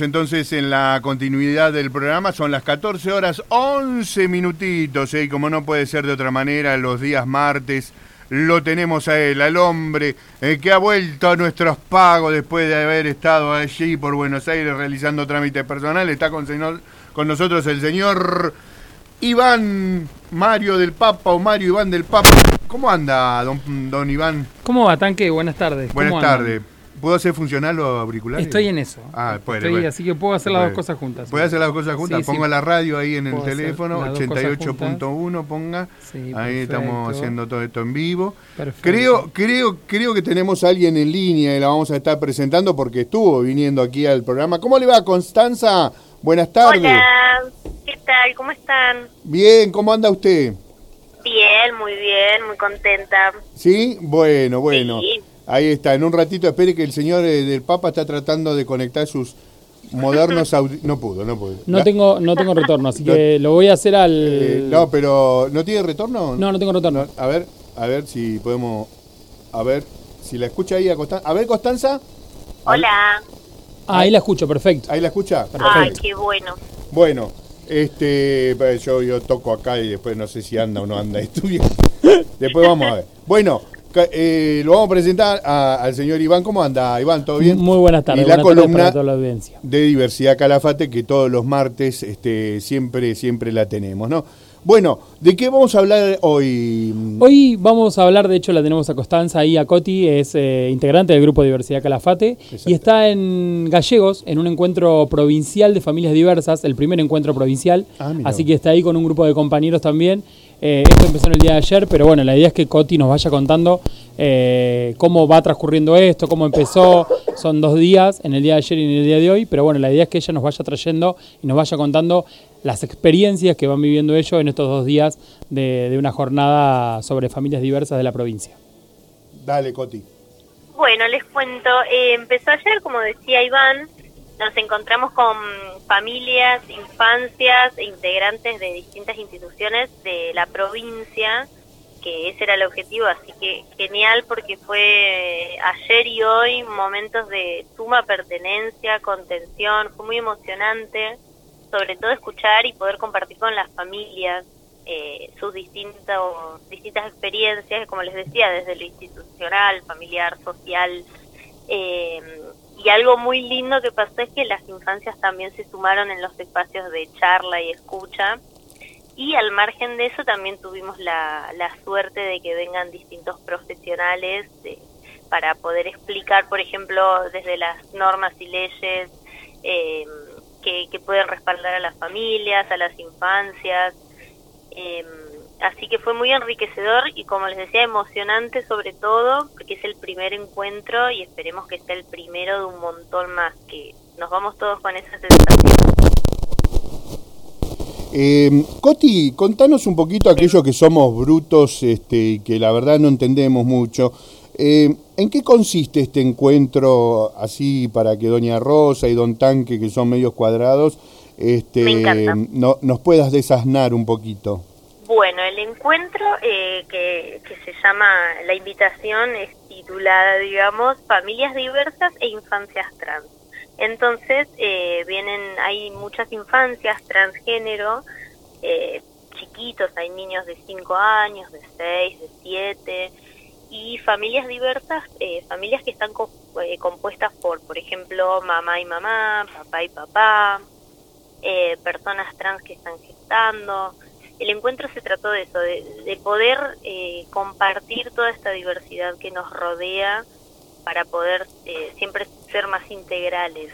Entonces, en la continuidad del programa, son las 14 horas 11 minutitos, ¿eh? y como no puede ser de otra manera, los días martes lo tenemos a él, al hombre eh, que ha vuelto a nuestros pagos después de haber estado allí por Buenos Aires realizando trámites personales. Está con, con nosotros el señor Iván Mario del Papa o Mario Iván del Papa. ¿Cómo anda, don, don Iván? ¿Cómo va, Tanque? Buenas tardes. Buenas tardes. ¿Puedo hacer funcionar los auriculares? Estoy en eso. Ah, puede, Estoy, Así que puedo hacer las dos cosas juntas. Puede hacer las dos cosas juntas. Pongo la radio ahí en el teléfono, 88.1 ponga. ahí estamos haciendo todo esto en vivo. Perfecto. Creo, creo, creo que tenemos a alguien en línea y la vamos a estar presentando porque estuvo viniendo aquí al programa. ¿Cómo le va, Constanza? Buenas tardes. Hola, ¿qué tal? ¿Cómo están? Bien, ¿cómo anda usted? Bien, muy bien, muy contenta. ¿Sí? Bueno, bueno. Sí. Ahí está, en un ratito espere que el señor eh, del Papa está tratando de conectar sus modernos No pudo, no pudo. No, tengo, no tengo retorno, así que lo voy a hacer al... Eh, no, pero ¿no tiene retorno? No, no tengo retorno. a ver, a ver si podemos... A ver, si la escucha ahí a Constanza. A ver, Constanza. Hola. Ah, ahí la escucho, perfecto. ¿Ahí la escucha? Perfecto. Ay, qué bueno. Bueno, este, pues, yo, yo toco acá y después no sé si anda o no anda. Estudio. después vamos a ver. Bueno, eh, lo vamos a presentar al señor Iván. ¿Cómo anda, Iván? ¿Todo bien? Muy buenas tardes. Y la columna de Diversidad Calafate, que todos los martes este, siempre, siempre la tenemos, ¿no? Bueno, ¿de qué vamos a hablar hoy? Hoy vamos a hablar, de hecho la tenemos a Constanza ahí, a Coti, es eh, integrante del grupo Diversidad Calafate y está en Gallegos, en un encuentro provincial de familias diversas, el primer encuentro provincial, ah, así que está ahí con un grupo de compañeros también eh, esto empezó en el día de ayer, pero bueno, la idea es que Coti nos vaya contando eh, cómo va transcurriendo esto, cómo empezó. Son dos días, en el día de ayer y en el día de hoy, pero bueno, la idea es que ella nos vaya trayendo y nos vaya contando las experiencias que van viviendo ellos en estos dos días de, una jornada sobre familias diversas de la provincia. Dale, Coti. Bueno, les cuento. Eh, empezó ayer, como decía Iván, nos encontramos con familias, infancias e integrantes de distintas instituciones de la provincia, que ese era el objetivo, así que genial porque fue ayer y hoy momentos de suma pertenencia, contención, fue muy emocionante, sobre todo escuchar y poder compartir con las familias eh, sus distintos, distintas experiencias, como les decía, desde lo institucional, familiar, social, eh, y algo muy lindo que pasó es que las infancias también se sumaron en los espacios de charla y escucha. Y al margen de eso también tuvimos la, la suerte de que vengan distintos profesionales para poder explicar, por ejemplo, desde las normas y leyes eh, que, que, pueden respaldar a las familias, a las infancias. Eh, Así que fue muy enriquecedor y como les decía, emocionante sobre todo, porque es el primer encuentro y esperemos que sea el primero de un montón más, que nos vamos todos con esa sensación. Eh, Coti, contanos un poquito aquellos que somos brutos este, y que la verdad no entendemos mucho. Eh, ¿En qué consiste este encuentro así para que Doña Rosa y Don Tanque, que son medios cuadrados, este, no, nos puedas desasnar un poquito? Bueno, el encuentro eh, que, se llama, la invitación es titulada, digamos, Familias Diversas e Infancias Trans. Entonces, eh, vienen, hay muchas infancias transgénero, eh, chiquitos, hay niños de 5 años, de 6, de 7, y familias diversas, familias que están compuestas por, por ejemplo, mamá y mamá, papá y papá, personas trans que están gestando, el encuentro se trató de eso, de, poder eh, compartir toda esta diversidad que nos rodea para poder eh, siempre ser más integrales.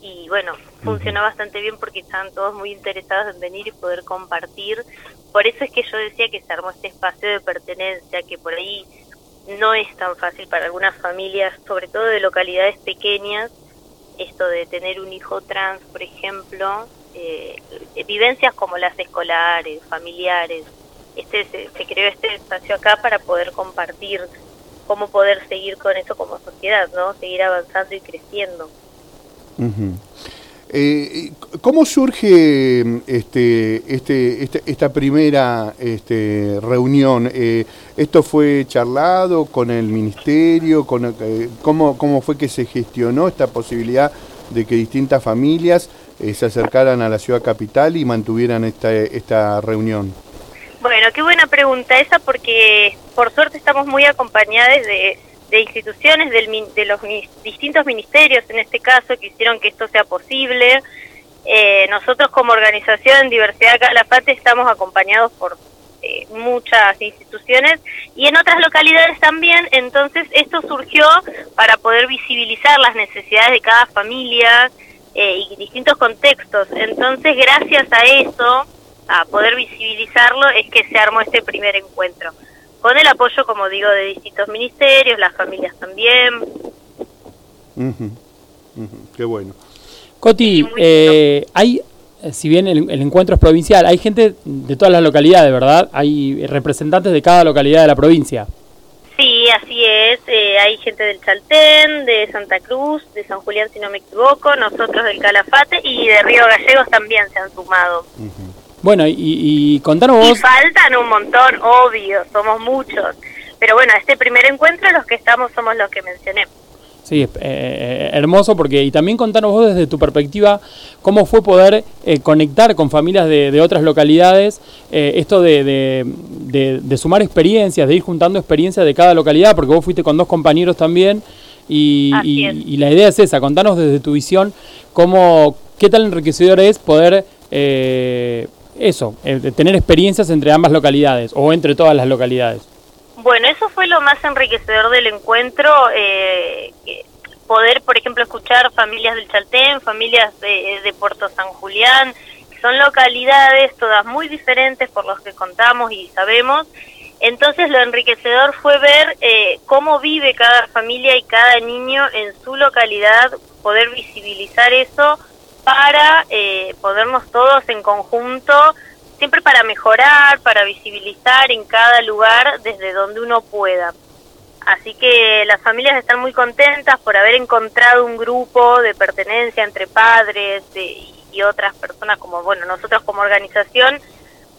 Y bueno, funcionó bastante bien porque estaban todos muy interesados en venir y poder compartir. Por eso es que yo decía que se armó este espacio de pertenencia, que por ahí no es tan fácil para algunas familias, sobre todo de localidades pequeñas, esto de tener un hijo trans, por ejemplo, eh, vivencias como las escolares, familiares. Este se, creó este espacio acá para poder compartir cómo poder seguir con eso como sociedad, ¿no? Seguir avanzando y creciendo. Eh, ¿Cómo surge este, este, este, esta primera este, reunión? Eh, ¿Esto fue charlado con el ministerio? Con, eh, ¿cómo, ¿Cómo fue que se gestionó esta posibilidad de que distintas familias eh, se acercaran a la ciudad capital y mantuvieran esta, esta reunión? Bueno, qué buena pregunta esa porque por suerte estamos muy acompañadas de, instituciones de los distintos ministerios, en este caso, que hicieron que esto sea posible. Eh, nosotros como organización Diversidad Calafate estamos acompañados por eh, muchas instituciones y en otras localidades también, entonces esto surgió para poder visibilizar las necesidades de cada familia eh, y distintos contextos. Entonces, gracias a eso, a poder visibilizarlo, es que se armó este primer encuentro. Con el apoyo, como digo, de distintos ministerios, las familias también. Qué bueno. Coti, eh, hay si bien el, encuentro es provincial, hay gente de todas las localidades, ¿verdad? Hay representantes de cada localidad de la provincia. Sí, así es. Eh, hay gente del Chaltén, de Santa Cruz, de San Julián, si no me equivoco, nosotros del Calafate y de Río Gallegos también se han sumado. Bueno, y, y contanos vos... Y faltan un montón, obvio, somos muchos. Pero bueno, este primer encuentro los que estamos somos los que mencioné. Sí, eh, eh, hermoso porque y también contanos vos desde tu perspectiva cómo fue poder eh, conectar con familias de, otras localidades, esto de, de, sumar experiencias, de ir juntando experiencias de cada localidad, porque vos fuiste con dos compañeros también y, y, la idea es esa, contanos desde tu visión cómo, qué tal enriquecedor es poder eso, tener experiencias entre ambas localidades o entre todas las localidades. Bueno, eso fue lo más enriquecedor del encuentro, eh, poder, por ejemplo, escuchar familias del Chaltén, familias de, Puerto San Julián, son localidades todas muy diferentes por los que contamos y sabemos. Entonces lo enriquecedor fue ver eh, cómo vive cada familia y cada niño en su localidad, poder visibilizar eso para eh, podernos todos en conjunto siempre para mejorar, para visibilizar en cada lugar desde donde uno pueda. Así que las familias están muy contentas por haber encontrado un grupo de pertenencia entre padres y otras personas como, bueno, nosotros como organización,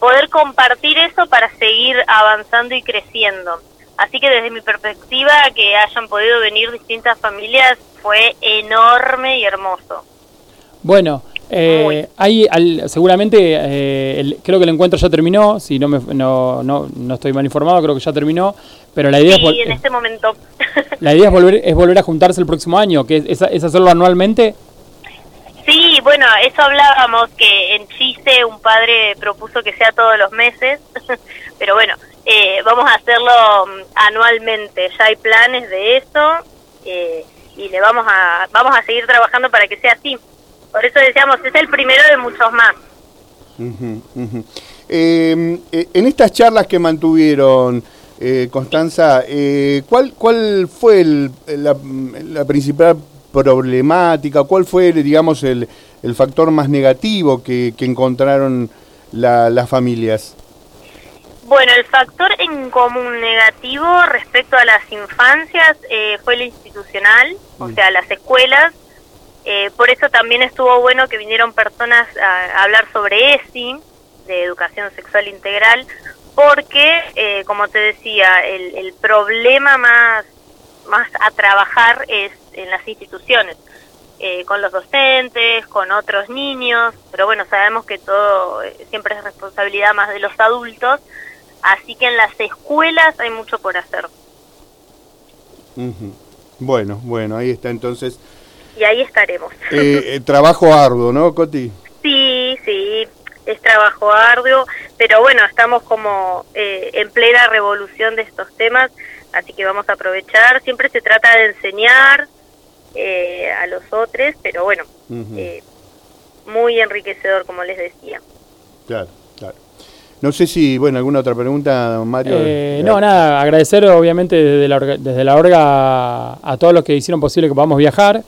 poder compartir eso para seguir avanzando y creciendo. Así que desde mi perspectiva, que hayan podido venir distintas familias fue enorme y hermoso. Bueno, eh, hay seguramente, eh, creo que el encuentro ya terminó, si no, me, no, no, no, estoy mal informado, creo que ya terminó, pero la idea es... en este momento. la idea es volver, es volver a juntarse el próximo año, que es, es hacerlo anualmente. Sí, bueno, eso hablábamos, que en Chiste un padre propuso que sea todos los meses, pero bueno, eh, vamos a hacerlo mm, anualmente, ya hay planes de eso eh, y le vamos a, vamos a seguir trabajando para que sea así. Por eso decíamos, es el primero de muchos más. Em, eh, en estas charlas que mantuvieron, eh, Constanza, eh, ¿cuál, ¿cuál fue la, principal problemática? ¿Cuál fue, digamos, el, el factor más negativo que, encontraron las familias? Bueno, el factor en común negativo respecto a las infancias fue el institucional, o mm. sea, las escuelas eh, por eso también estuvo bueno que vinieron personas a, hablar sobre ESI, de educación sexual integral, porque, eh, como te decía, el, problema más, más a trabajar es en las instituciones, eh, con los docentes, con otros niños, pero bueno, sabemos que todo siempre es responsabilidad más de los adultos, así que en las escuelas hay mucho por hacer. Bueno, bueno, ahí está entonces y ahí estaremos. Eh, eh, trabajo arduo, ¿no, Coti? Sí, sí, es trabajo arduo, pero bueno, estamos como eh, en plena revolución de estos temas, así que vamos a aprovechar. Siempre se trata de enseñar a los otros, pero bueno, muy enriquecedor, como les decía. Claro, claro. No sé si, bueno, alguna otra pregunta, Mario. no, nada, agradecer obviamente desde la, desde la orga a todos los que hicieron posible que podamos viajar.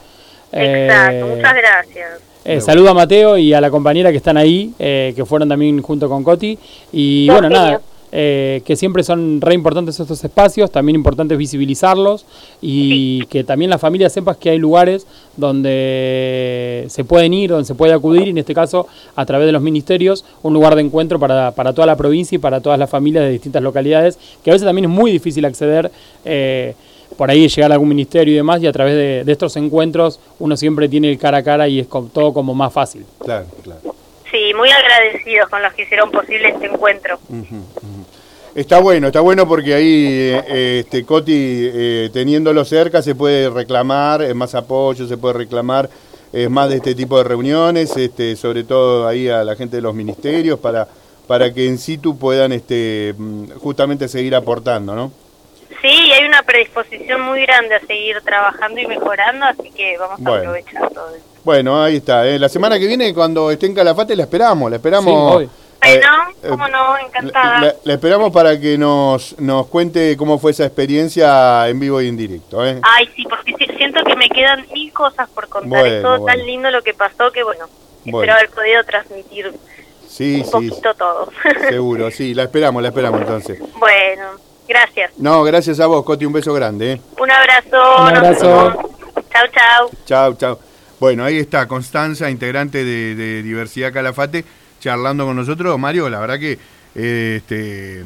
Exacto, eh, muchas gracias. Eh, saludo a Mateo y a la compañera que están ahí, eh, que fueron también junto con Coti. Y bueno, nada, que siempre son re importantes estos espacios, también importantes visibilizarlos y que también la familia sepas que hay lugares donde se pueden ir, donde se puede acudir, y en este caso a través de los ministerios, un lugar de encuentro para, para toda la provincia y para todas las familias de distintas localidades, que a veces también es muy difícil acceder por ahí llegar a algún ministerio y demás, y a través de, estos encuentros uno siempre tiene el cara a cara y es todo como más fácil. Claro, claro. Sí, muy agradecidos con los que hicieron posible este encuentro. Está bueno, está bueno porque ahí, eh, este, Coti, eh, teniéndolo cerca, se puede reclamar más apoyo, se puede reclamar más de este tipo de reuniones, este, sobre todo ahí a la gente de los ministerios, para, para que en situ puedan este, mm, justamente seguir aportando, ¿no? Sí, hay una predisposición muy grande a seguir trabajando y mejorando, así que vamos a aprovechar todo eso. Bueno, ahí está. ¿eh? La semana que viene, cuando esté en Calafate, la esperamos, la esperamos. Sí, bueno, eh, cómo no, encantada. La, esperamos para que nos, nos cuente cómo fue esa experiencia en vivo y en directo. ¿eh? Ay, sí, porque siento que me quedan mil cosas por contar. es todo tan lindo lo que pasó que, bueno, espero haber podido transmitir sí, un poquito todo. Seguro, sí, la esperamos, la esperamos entonces. Bueno, gracias. No, gracias a vos, Coti, un beso grande. ¿eh? Un abrazo. Un abrazo. Chao, chao. Chao, chao. Bueno, ahí está Constanza, integrante de Diversidad Calafate charlando con nosotros. Mario, la verdad que este eh,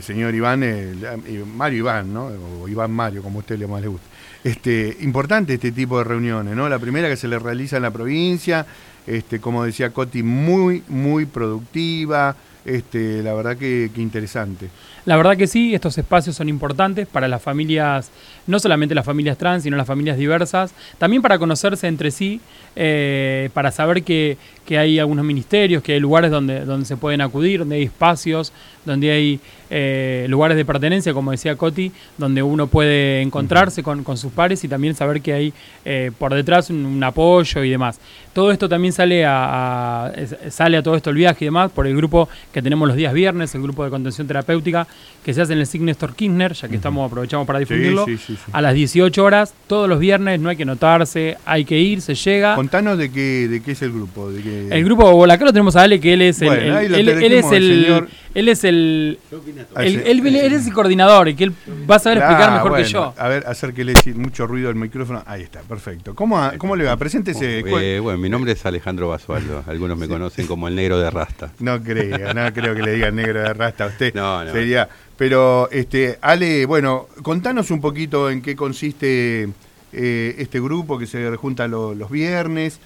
señor Iván, eh, Mario Iván, ¿no? O Iván Mario, como a usted le más le gusta. Este, importante este tipo de reuniones, ¿no? La primera que se le realiza en la provincia, este, como decía Coti, muy, muy productiva, este, la verdad que, que interesante. La verdad que sí, estos espacios son importantes para las familias, no solamente las familias trans, sino las familias diversas, también para conocerse entre sí, eh, para saber que, que, hay algunos ministerios, que hay lugares donde, donde se pueden acudir, donde hay espacios, donde hay eh, lugares de pertenencia, como decía Coti, donde uno puede encontrarse con, con sus pares y también saber que hay eh, por detrás un, apoyo y demás. Todo esto también sale a, sale a todo esto el viaje y demás por el grupo que tenemos los días viernes, el grupo de contención terapéutica, que se hace en el SIG Néstor Kirchner, ya que estamos aprovechamos para difundirlo, a las 18 horas, todos los viernes, no hay que notarse, hay que ir, se llega. Contanos de qué, de qué es el grupo. El grupo, acá lo tenemos a Ale, que él es el, él, es el, él es el, él, es el coordinador y que él va a saber explicar mejor que yo. A ver, acérquele mucho ruido al micrófono. Ahí está, perfecto. ¿Cómo, cómo le va? Preséntese. Eh, bueno, mi nombre es Alejandro Basualdo. Algunos me conocen como el negro de Rasta. No creo, no creo que le digan negro de Rasta a usted. No, no. Sería pero, este, Ale, bueno, contanos un poquito en qué consiste eh, este grupo que se junta los viernes,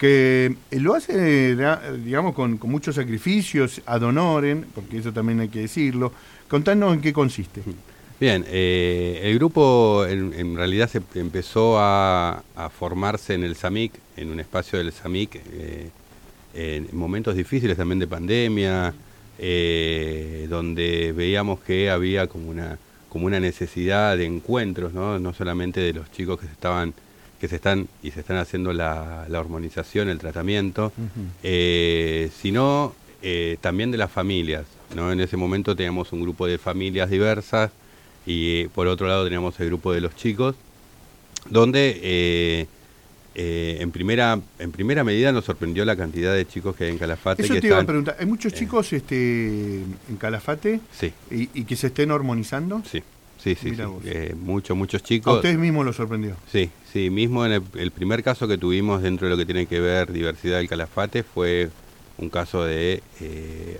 que lo hace, digamos, con, muchos sacrificios, ad honorem, porque eso también hay que decirlo. Contanos en qué consiste. Bien, eh, el grupo en, realidad se empezó a, formarse en el SAMIC, en un espacio del SAMIC, eh, en momentos difíciles también de pandemia, eh, donde veíamos que había como una, como una necesidad de encuentros, ¿no? no solamente de los chicos que se estaban que se están y se están haciendo la, la hormonización, el tratamiento, eh, sino eh, también de las familias. ¿no? En ese momento teníamos un grupo de familias diversas y por otro lado teníamos el grupo de los chicos, donde eh, en primera en primera medida nos sorprendió la cantidad de chicos que hay en Calafate. Eso te iba a preguntar, ¿hay muchos eh, chicos este, en Calafate sí. y, que se estén hormonizando? Sí, sí, sí, eh, muchos, muchos chicos. ¿A ustedes mismos los sorprendió? Sí, sí, mismo en el, primer caso que tuvimos dentro de lo que tiene que ver diversidad del Calafate fue un caso de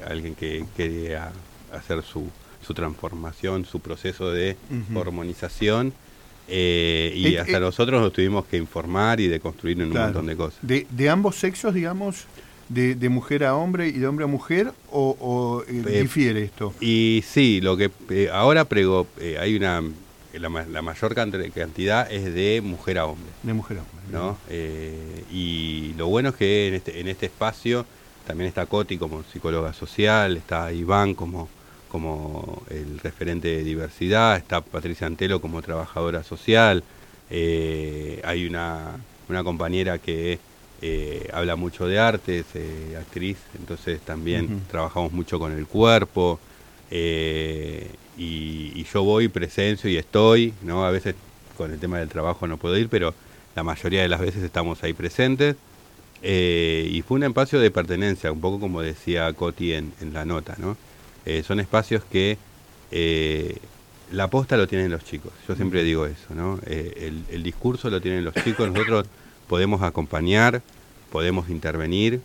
alguien que quería hacer su, su transformación, su proceso de hormonización eh, y hasta eh, nosotros nos tuvimos que informar y de construir en un montón de cosas. De, de ambos sexos, digamos, de, de, mujer a hombre y de hombre a mujer, o, eh, difiere esto? Y sí, lo que ahora prego, hay una. La, la, mayor cantidad es de mujer a hombre. De mujer a hombre. ¿no? y lo bueno es que en este, en este espacio también está Coti como psicóloga social, está Iván como como el referente de diversidad, está Patricia Antelo como trabajadora social, eh, hay una, una, compañera que eh, habla mucho de artes, eh, actriz, entonces también trabajamos mucho con el cuerpo, y, yo voy, presencio y estoy, ¿no? A veces con el tema del trabajo no puedo ir, pero la mayoría de las veces estamos ahí presentes. y fue un espacio de pertenencia, un poco como decía Coti en, en la nota, ¿no? Eh, son espacios que eh, la posta lo tienen los chicos. Yo siempre digo eso, ¿no? Eh, el, discurso lo tienen los chicos, nosotros podemos acompañar, podemos intervenir,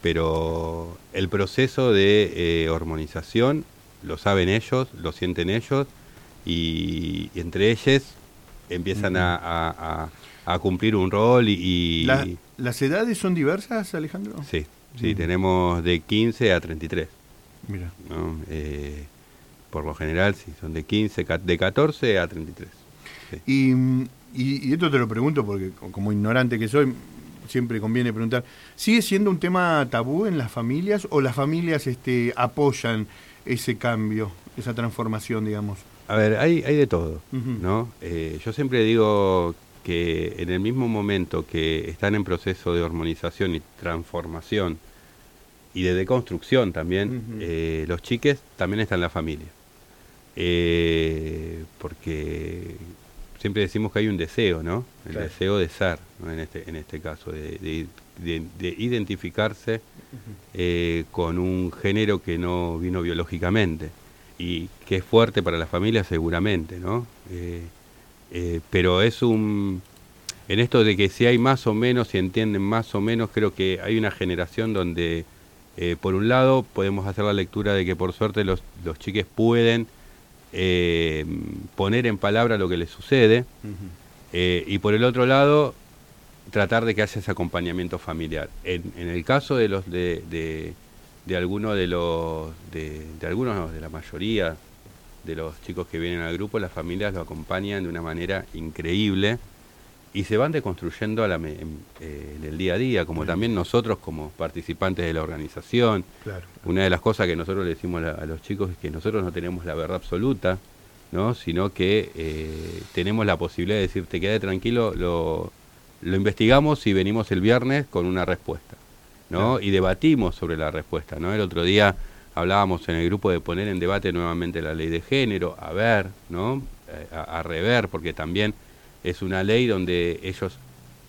pero el proceso de hormonización lo saben ellos, lo sienten ellos, y, entre ellas empiezan a, cumplir un rol y... ¿Las edades son diversas, Alejandro? Sí, sí, tenemos de 15 a 33. Mira. Eh, por lo general, sí, son de 15, de 14 a 33. Y, y, esto te lo pregunto porque como ignorante que soy, siempre conviene preguntar, ¿sigue siendo un tema tabú en las familias o las familias este, apoyan ese cambio, esa transformación, digamos? A ver, hay, hay de todo, ¿no? Eh, yo siempre digo que en el mismo momento que están en proceso de hormonización y transformación y de deconstrucción también, eh, los chiques también están en la familia. Eh, porque siempre decimos que hay un deseo, ¿no? El deseo de ser, en, este, en este caso, de, identificarse eh, con un género que no vino biológicamente y que es fuerte para la familia seguramente, ¿no? Eh, pero es un... En esto de que si hay más o menos, si entienden más o menos, creo que hay una generación donde, eh, por un lado, podemos hacer la lectura de que por suerte los, los chiques pueden eh, poner en palabra lo que les sucede, y por el otro lado, tratar de que haya ese acompañamiento familiar. En, en el caso de los de, de, de algunos de los de, de algunos de la mayoría de los chicos que vienen al grupo, las familias lo acompañan de una manera increíble y se van deconstruyendo a la, en, eh, el día a día, como también nosotros como participantes de la organización. Una de las cosas que nosotros le decimos a, los chicos es que nosotros no tenemos la verdad absoluta, ¿no? sino que eh, tenemos la posibilidad de decirte quede tranquilo, lo, lo investigamos y venimos el viernes con una respuesta. ¿no? Y debatimos sobre la respuesta. ¿no? El otro día hablábamos en el grupo de poner en debate nuevamente la ley de género, a ver, ¿no? Eh, a, rever, porque también es una ley donde ellos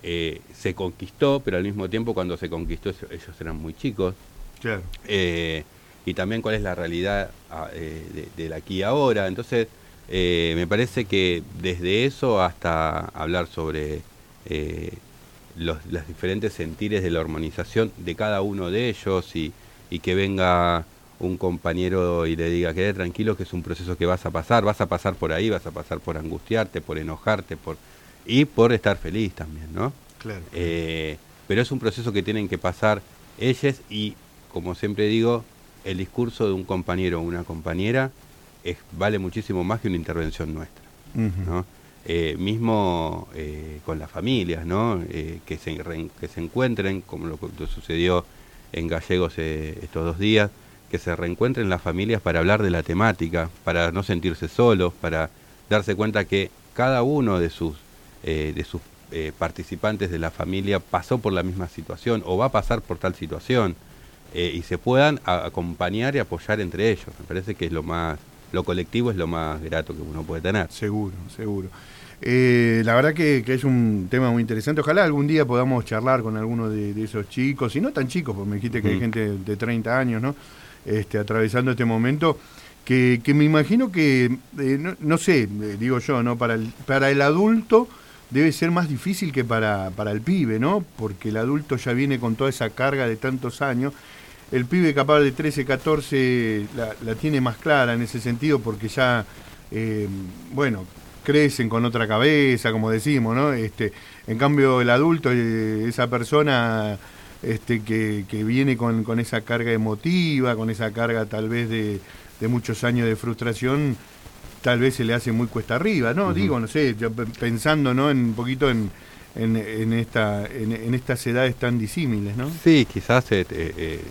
eh, se conquistó, pero al mismo tiempo cuando se conquistó ellos eran muy chicos. Claro. Eh, y también cuál es la realidad ah, de, aquí y ahora. Entonces, me parece que desde eso hasta hablar sobre los, diferentes sentires de la hormonización de cada uno de ellos y, y que venga un compañero y le diga, quede tranquilo que es un proceso que vas a pasar, vas a pasar por ahí, vas a pasar por angustiarte, por enojarte, por y por estar feliz también, ¿no? Claro. Eh, pero es un proceso que tienen que pasar ellas y, como siempre digo, el discurso de un compañero o una compañera es, vale muchísimo más que una intervención nuestra, ¿no? Eh, mismo eh, con las familias, ¿no? que, se, que se encuentren, como lo que sucedió en Gallegos estos dos días, que se reencuentren las familias para hablar de la temática, para no sentirse solos, para darse cuenta que cada uno de sus, eh, de sus eh, participantes de la familia pasó por la misma situación o va a pasar por tal situación eh, y se puedan acompañar y apoyar entre ellos. Me parece que es lo más, lo colectivo es lo más grato que uno puede tener. Seguro, seguro. la verdad que, es un tema muy interesante. Ojalá algún día podamos charlar con alguno de, esos chicos, y no tan chicos, porque me dijiste que hay gente de 30 años, ¿no? Este, atravesando este momento, que, me imagino que, eh, no, sé, eh, digo yo, ¿no? Para el, para el adulto debe ser más difícil que para, para el pibe, ¿no? Porque el adulto ya viene con toda esa carga de tantos años. El pibe capaz de 13, 14 la, tiene más clara en ese sentido porque ya, eh, bueno, crecen con otra cabeza, como decimos, ¿no? Este, en cambio, el adulto, esa persona este, que, viene con, esa carga emotiva, con esa carga tal vez de, muchos años de frustración, tal vez se le hace muy cuesta arriba, ¿no? Digo, no sé, pensando ¿no? en un poquito en, en, esta, en, estas edades tan disímiles, ¿no? Sí, quizás eh, eh,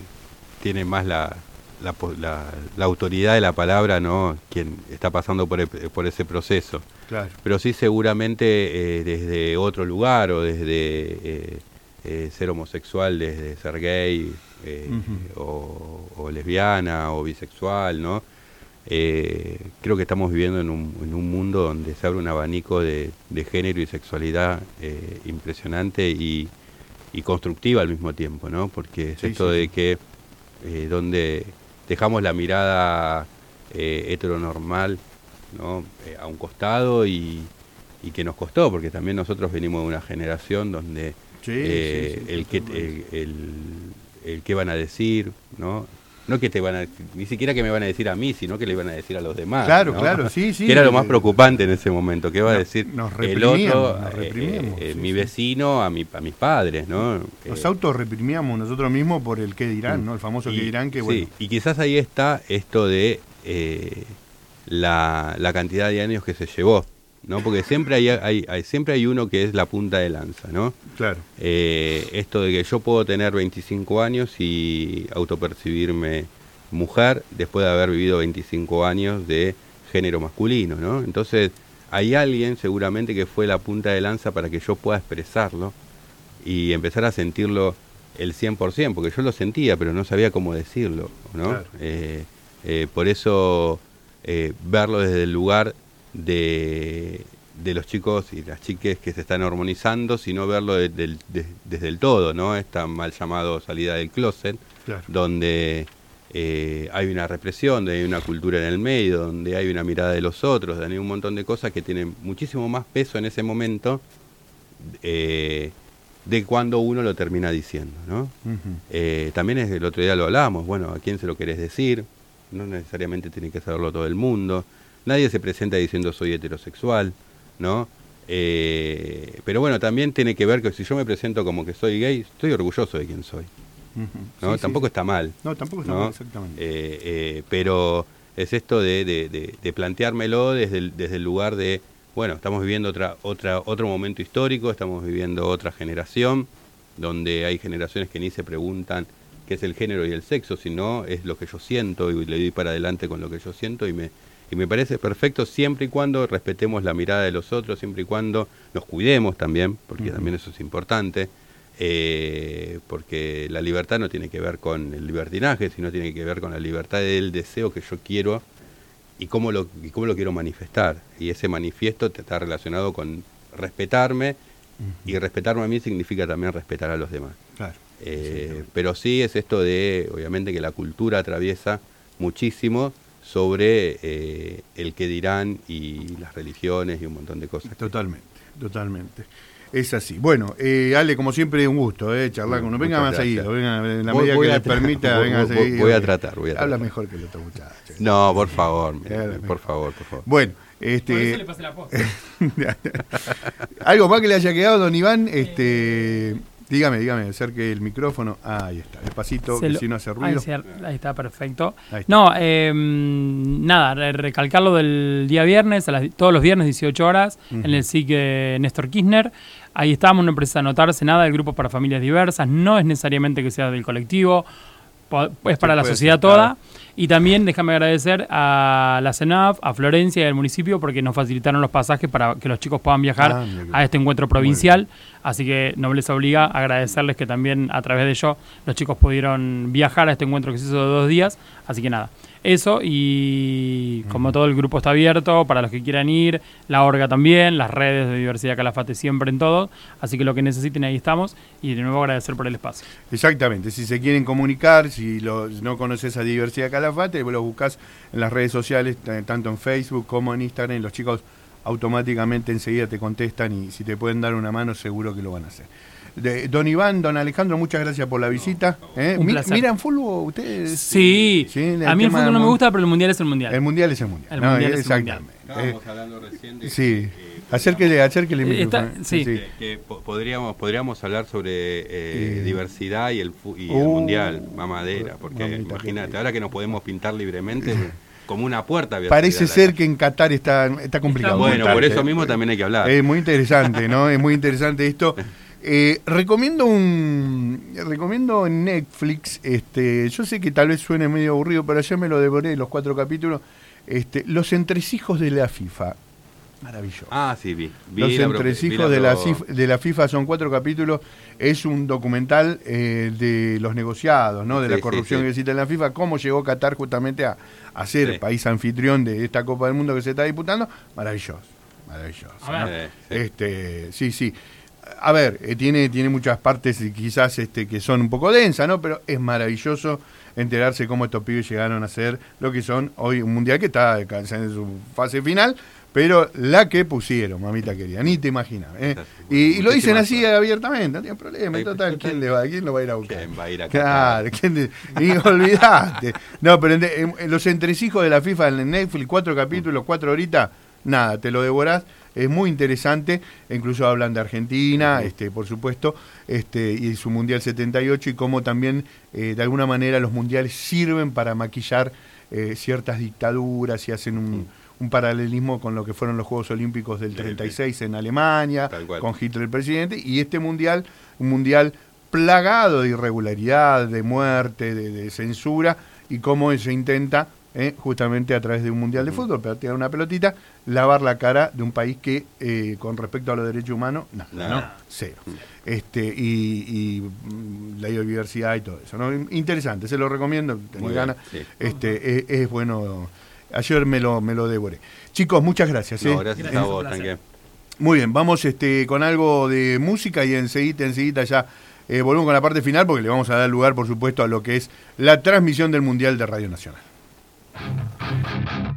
tiene más la, la, la, autoridad de la palabra, ¿no? Quien está pasando por, por ese proceso. Claro. Pero sí seguramente eh, desde otro lugar o desde eh, ser homosexual desde ser gay eh, o, lesbiana o bisexual, ¿no? Eh, creo que estamos viviendo en un, en un, mundo donde se abre un abanico de, género y sexualidad impresionante y, constructiva al mismo tiempo, ¿no? Porque es esto de que donde dejamos la mirada heteronormal ¿no? a un costado y, y que nos costó, porque también nosotros venimos de una generación donde eh, el, que, el, el, que van a decir, ¿no? no que te van a, ni siquiera que me van a decir a mí, sino que le iban a decir a los demás. Claro, claro, sí, sí. Que era lo más preocupante en ese momento, que iba a decir el otro, eh, eh, mi vecino a, mi, a mis padres, ¿no? Nos autorreprimíamos nosotros mismos por el qué dirán, ¿no? El famoso qué dirán que, bueno, y quizás ahí está esto de eh, la, la cantidad de años que se llevó, ¿no? Porque siempre hay, hay- hay- siempre hay uno que es la punta de lanza, ¿no? claro. Eh, esto de que yo puedo tener 25 años y autopercibirme mujer después de haber vivido 25 años de género masculino, ¿no? Entonces, hay alguien seguramente que fue la punta de lanza para que yo pueda expresarlo y empezar a sentirlo el 100%, porque yo lo sentía, pero no sabía cómo decirlo, ¿no? Claro. Eh, eh, por eso, verlo desde el lugar de, de los chicos y las chiques que se están hormonizando, sino verlo de- desde el todo, ¿no? Esta mal llamado salida del closet, Claro. donde eh, hay una represión, donde hay una cultura en el medio, donde hay una mirada de los otros, donde hay un montón de cosas que tienen muchísimo más peso en ese momento eh, de cuando uno lo termina diciendo, ¿no? Eh, también es, el otro día lo hablábamos, bueno, ¿a quién se lo querés decir? No necesariamente tiene que saberlo todo el mundo. Nadie se presenta diciendo soy heterosexual, ¿no? Eh, pero bueno, también tiene que ver que si yo me presento como que soy gay, estoy orgulloso de quién soy. ¿no? Sí, sí. Tampoco está mal. No, tampoco está ¿no? mal, exactamente. Eh, eh, pero es esto de, de- de- de planteármelo desde el, desde el lugar de, bueno, estamos viviendo otra, otra, otro momento histórico, estamos viviendo otra generación, donde hay generaciones que ni se preguntan qué es el género y el sexo, sino es lo que yo siento y le doy para adelante con lo que yo siento y me, y me parece perfecto siempre y cuando respetemos la mirada de los otros, siempre y cuando nos cuidemos también, porque también eso es importante, eh, porque la libertad no tiene que ver con el libertinaje, sino tiene que ver con la libertad del deseo que yo quiero y cómo lo, y cómo lo quiero manifestar. Y ese manifiesto está relacionado con respetarme, y respetarme a mí significa también respetar a los demás. Claro. Eh, pero sí es esto de, obviamente, que la cultura atraviesa muchísimo sobre eh, el que dirán y las religiones y un montón de cosas. Totalmente, totalmente. Es así. Bueno, eh, Ale, como siempre, un gusto eh, charlar con uno. Venga Muchas más gracias. seguido, venga, en la Voy- medida voy que a le permita, voy- venga voy- seguido. voy a tratar, voy a Habla tratar. mejor que el otro muchacho. No, por favor, Claro. por favor, por favor. Bueno, Por eso este, le pasé la posta. algo más que le haya quedado, don Iván, este, dígame, dígame, acerque el micrófono. Ah, ahí está, despacito, Se que lo- si no hace ruido. ahí está, perfecto. Ahí está. No, eh, nada, re- recalcar lo del día viernes, a las- todos los viernes 18 horas, en el SIC de Néstor Kirchner. Ahí estamos, no precisa anotarse nada del grupo para familias diversas, no es necesariamente que sea del colectivo, es para la sociedad toda. Y también déjame agradecer a la CENAF, a Florencia y al municipio porque nos facilitaron los pasajes para que los chicos puedan viajar Ah, a este encuentro provincial. Así que Nobleza Obliga agradecerles que también a través de ello los chicos pudieron viajar a este encuentro que se hizo de dos días. Así que nada, eso y como todo el grupo está abierto para los que quieran ir, la orga también, las redes de Diversidad Calafate siempre en todo. Así que lo que necesiten ahí estamos y de nuevo agradecer por el espacio. Exactamente, si se quieren comunicar, si lo- no conoces a Diversidad Calafate, vos lo buscas en las redes sociales, tanto en Facebook como en Instagram, los chicos automáticamente enseguida te contestan y si te pueden dar una mano seguro que lo van a hacer. De- don Iván, don Alejandro, muchas gracias por la visita. ¿eh? Un Mi-. ¿Miran fútbol ustedes? Sí, a mí el fútbol no me gusta, pero el mundial es el mundial. El mundial es el mundial. El No, mundial es el exactamente. Estábamos hablando recién de Eh, sí, eh, acérquele, acérquele el Eh, está- sí. que, que po- podríamos podríamos hablar sobre eh, Eh, diversidad y el y el uh, mundial mamadera porque mamita imagínate ahora que nos podemos pintar libremente como una puerta Parece ser que en Qatar está, está complicado. bueno por eso eh. mismo también hay que hablar Es muy interesante, ¿no? Es muy interesante esto. Eh, recomiendo un recomiendo en Netflix, este, yo sé que tal vez suene medio aburrido, pero ayer me lo devoré los cuatro capítulos. Este, los entresijos de la FIFA. Maravilloso. ah sí vi, vi Los entresijos de, la, de la FIFA son cuatro capítulos. Es un documental eh, de los negociados, ¿no? De la Sí, corrupción sí. que existe en la FIFA. Cómo llegó Qatar justamente a, a ser Sí. país anfitrión de esta Copa del Mundo que se está disputando. Maravilloso. Maravilloso. A ver. ¿no? Sí. Este, sí, sí. A ver, eh, tiene, tiene muchas partes quizás este, que son un poco densas, ¿no? Pero es maravilloso enterarse cómo estos pibes llegaron a ser lo que son hoy un mundial que está en su fase final, pero la que pusieron, mamita querida, ni te imaginas. ¿eh? Y, lo dicen así abiertamente, no tiene problema, total, ¿quién, le va, ¿quién lo va a ir a buscar? ¿Quién va a ir a Claro, ¿quién y olvidaste. No, pero en, los entresijos de la FIFA en Netflix, cuatro capítulos, cuatro horitas, nada, te lo devorás es muy interesante, incluso hablan de Argentina, este, por supuesto, este, y su Mundial 78 y cómo también eh, de alguna manera los mundiales sirven para maquillar eh, ciertas dictaduras y hacen un, paralelismo con lo que fueron los Juegos Olímpicos del 36 en Alemania, con Hitler el presidente, y este mundial, un mundial plagado de irregularidad, de muerte, de censura, y cómo se intenta eh, justamente a través de un mundial de fútbol, pero tirar una pelotita, lavar la cara de un país que eh, con respecto a los derechos humanos, no, no, cero. Este, y, mm, la biodiversidad y todo eso. ¿no? Interesante, se lo recomiendo, tengo ganas. Este, es, bueno. Ayer me lo, me lo devoré. Chicos, muchas gracias. No, ¿eh? gracias, a vos, Muy bien, vamos este, con algo de música y enseguida, enseguida ya volvemos con la parte final porque le vamos a dar lugar, por supuesto, a lo que es la transmisión del Mundial de Radio Nacional. thank you